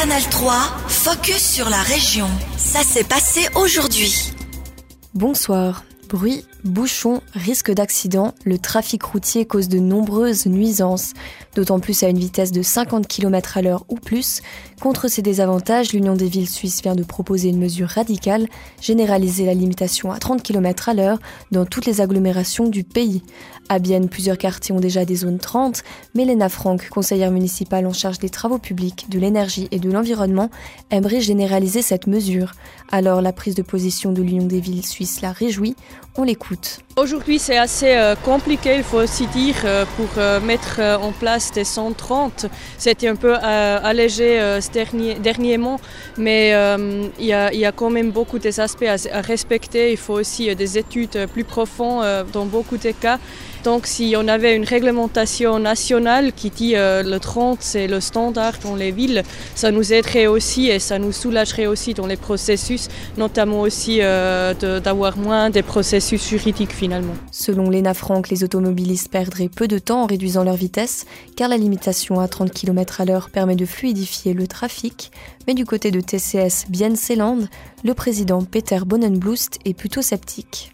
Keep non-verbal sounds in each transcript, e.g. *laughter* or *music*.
Canal 3, focus sur la région. Ça s'est passé aujourd'hui. Bonsoir. Bruit, bouchons, risque d'accident, le trafic routier cause de nombreuses nuisances, d'autant plus à une vitesse de 50 km à l'heure ou plus. Contre ces désavantages, l'Union des villes suisses vient de proposer une mesure radicale, généraliser la limitation à 30 km à l'heure dans toutes les agglomérations du pays. À Bienne, plusieurs quartiers ont déjà des zones 30, mais Léna Franck, conseillère municipale en charge des travaux publics, de l'énergie et de l'environnement, aimerait généraliser cette mesure. Alors la prise de position de l'Union des villes suisses la réjouit, on l'écoute écoute. Aujourd'hui c'est assez euh, compliqué, il faut aussi dire, euh, pour euh, mettre en place des 130. C'était un peu allégé dernièrement, mais il y, a, quand même beaucoup des aspects à, respecter. Il faut aussi des études plus profondes dans beaucoup de cas. Donc si on avait une réglementation nationale qui dit le 30 c'est le standard dans les villes, ça nous aiderait aussi et ça nous soulagerait aussi dans les processus, notamment aussi d'avoir moins des processus juridiques finalement. Selon Léna Franck, les automobilistes perdraient peu de temps en réduisant leur vitesse car la limitation à 30 km à l'heure permet de fluidifier le trafic. Mais du côté de TCS Bien-Seeland, le président Peter Bonnenblust est plutôt sceptique.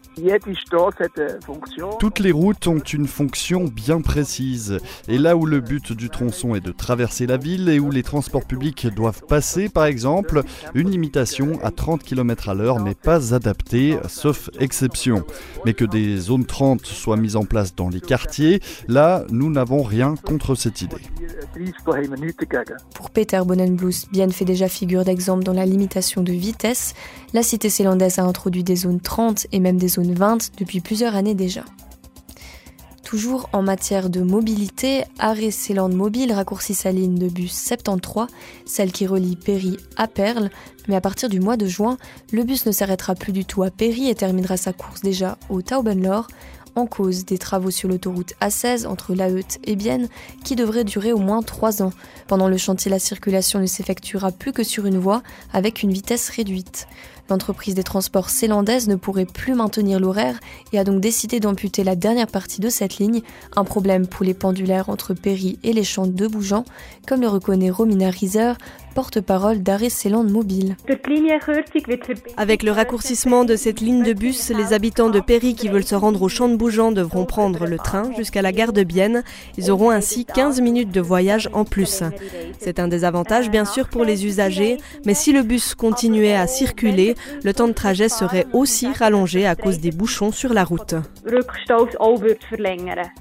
Toutes les routes ont une fonction bien précise. Et là où le but du tronçon est de traverser la ville et où les transports publics doivent passer, par exemple, une limitation à 30 km à l'heure n'est pas adaptée, sauf exception. Mais que des zones 30 soient mises en place dans les quartiers, là, nous n'avons rien contre cette idée. Pour Peter Bonnenblus, Bien fait déjà figure d'exemple dans la limitation de vitesse. La cité zélandaise a introduit des zones 30 et même des zones 20 depuis plusieurs années déjà. Toujours en matière de mobilité, Arrêt Céland Mobile raccourcit sa ligne de bus 73, celle qui relie Péry à Perle, mais à partir du mois de juin, le bus ne s'arrêtera plus du tout à Péry et terminera sa course déjà au Taubenlor, en cause des travaux sur l'autoroute A16 entre La et Bienne qui devraient durer au moins 3 ans. Pendant le chantier, la circulation ne s'effectuera plus que sur une voie avec une vitesse réduite. L'entreprise des transports zélandaise ne pourrait plus maintenir l'horaire et a donc décidé d'amputer la dernière partie de cette ligne, un problème pour les pendulaires entre Péry et les champs de Bougeant, comme le reconnaît Romina Rieser, porte-parole d'Arrêt Céland Mobile. Avec le raccourcissement de cette ligne de bus, les habitants de Péry qui veulent se rendre au champ de Bougeant devront prendre le train jusqu'à la gare de Bienne. Ils auront ainsi 15 minutes de voyage en plus. C'est un désavantage bien sûr pour les usagers, mais si le bus continuait à circuler, le temps de trajet serait aussi rallongé à cause des bouchons sur la route.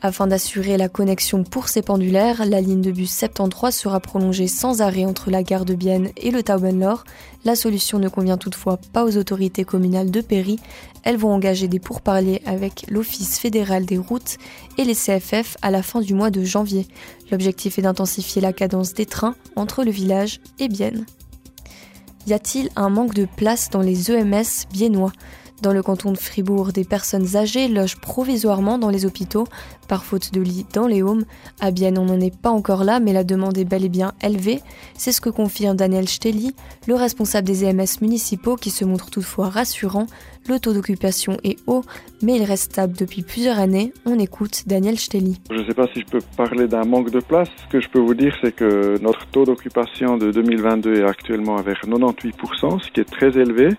Afin d'assurer la connexion pour ces pendulaires, la ligne de bus 73 sera prolongée sans arrêt entre la gare de Bienne et le Taubenlor. La solution ne convient toutefois pas aux autorités communales de Péry. Elles vont engager des pourparlers avec l'Office fédéral des routes et les CFF à la fin du mois de janvier. L'objectif est d'intensifier la cadence des trains entre le village et Bienne. Y a-t-il un manque de place dans les EMS biennois? Dans le canton de Fribourg, des personnes âgées logent provisoirement dans les hôpitaux, par faute de lits dans les homes. À Bienne, on n'en est pas encore là, mais la demande est bel et bien élevée. C'est ce que confirme Daniel Stelly, le responsable des EMS municipaux, qui se montre toutefois rassurant. Le taux d'occupation est haut, mais il reste stable depuis plusieurs années. On écoute Daniel Stelly. Je ne sais pas si je peux parler d'un manque de place. Ce que je peux vous dire, c'est que notre taux d'occupation de 2022 est actuellement vers 98%, ce qui est très élevé.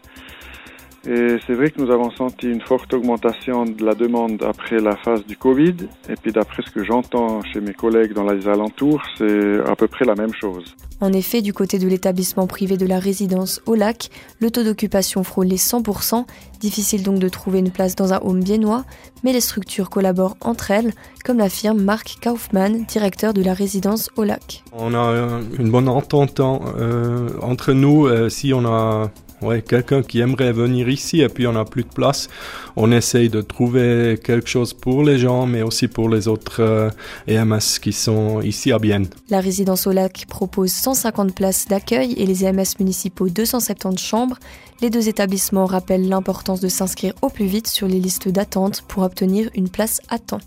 Et c'est vrai que nous avons senti une forte augmentation de la demande après la phase du Covid. Et puis d'après ce que j'entends chez mes collègues dans les alentours, c'est à peu près la même chose. En effet, du côté de l'établissement privé de la résidence au lac, le taux d'occupation frôle les 100%. Difficile donc de trouver une place dans un home biennois, mais les structures collaborent entre elles, comme l'affirme Marc Kaufmann, directeur de la résidence au lac. On a une bonne entente euh, entre nous. Euh, si on a ouais, quelqu'un qui aimerait venir ici et puis on n'a plus de place, on essaye de trouver quelque chose pour les gens, mais aussi pour les autres euh, EMS qui sont ici à Bienne. La résidence au lac propose 150 places d'accueil et les EMS municipaux 270 chambres. Les deux établissements rappellent l'importance de s'inscrire au plus vite sur les listes d'attente pour obtenir une place à temps.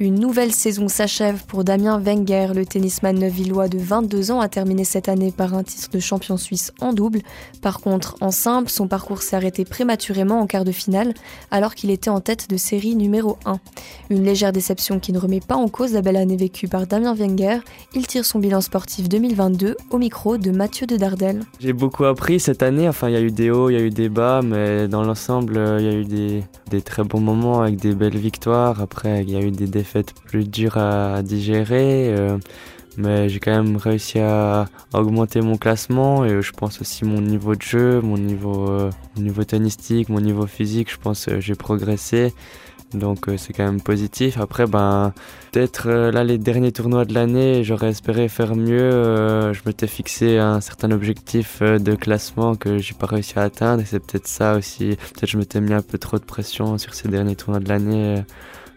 Une nouvelle saison s'achève pour Damien Wenger. Le tennisman neuvillois de 22 ans a terminé cette année par un titre de champion suisse en double. Par contre, en simple, son parcours s'est arrêté prématurément en quart de finale, alors qu'il était en tête de série numéro 1. Une légère déception qui ne remet pas en cause la belle année vécue par Damien Wenger. Il tire son bilan sportif 2022 au micro de Mathieu de Dardel. J'ai beaucoup appris cette année. Enfin, il y a eu des hauts, il y a eu des bas, mais dans l'ensemble, il y a eu des, très bons moments avec des belles victoires. Après, il y a eu des plus dures à digérer. Euh, mais j'ai quand même réussi à augmenter mon classement et je pense aussi mon niveau de jeu, mon niveau, euh, mon niveau tennistique, mon niveau physique, je pense que j'ai progressé. Donc euh, c'est quand même positif. Après, ben, peut-être là les derniers tournois de l'année, j'aurais espéré faire mieux. je m'étais fixé un certain objectif de classement que j'ai pas réussi à atteindre et c'est peut-être ça aussi. Peut-être je m'étais mis un peu trop de pression sur ces derniers tournois de l'année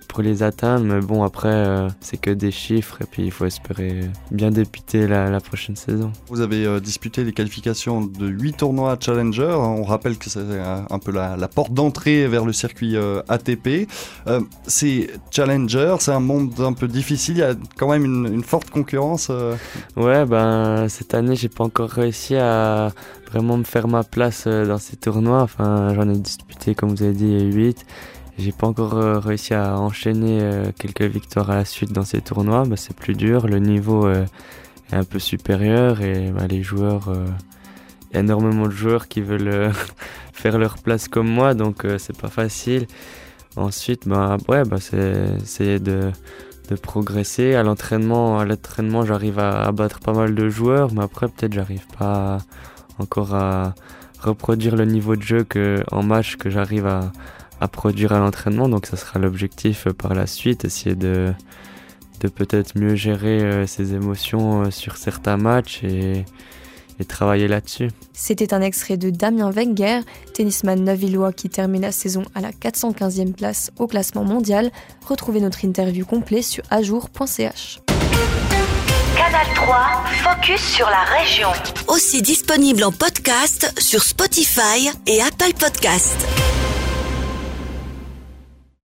pour les atteindre. Mais bon, après, euh, c'est que des chiffres et puis il faut espérer bien débuter la, prochaine saison. Vous avez euh, disputé les qualifications de 8 tournois Challenger. On rappelle que c'est un peu la, porte d'entrée vers le circuit euh, ATP. c'est Challenger, c'est un monde un peu difficile. Il y a quand même une, forte concurrence. Ouais, ben cette année, j'ai pas encore réussi à vraiment me faire ma place dans ces tournois. Enfin, j'en ai disputé, comme vous avez dit, 8. J'ai pas encore euh, réussi à enchaîner euh, quelques victoires à la suite dans ces tournois. Bah, c'est plus dur, le niveau euh, est un peu supérieur et bah, les joueurs, il y a énormément de joueurs qui veulent *laughs* faire leur place comme moi, donc c'est pas facile. Ensuite, bah, ouais, bah, c'est essayer de, de progresser. À l'entraînement, à l'entraînement, j'arrive à, à, battre pas mal de joueurs, mais après, peut-être, j'arrive pas encore à reproduire le niveau de jeu que, en match que j'arrive à, à produire à l'entraînement. Donc ça sera l'objectif euh, par la suite, essayer de, de peut-être mieux gérer euh, ses émotions euh, sur certains matchs et, et travailler là-dessus. C'était un extrait de Damien Wenger, tennisman navillois qui termine la saison à la 415e place au classement mondial. Retrouvez notre interview complète sur ajour.ch. Canal 3, focus sur la région. Aussi disponible en podcast sur Spotify et Apple Podcast.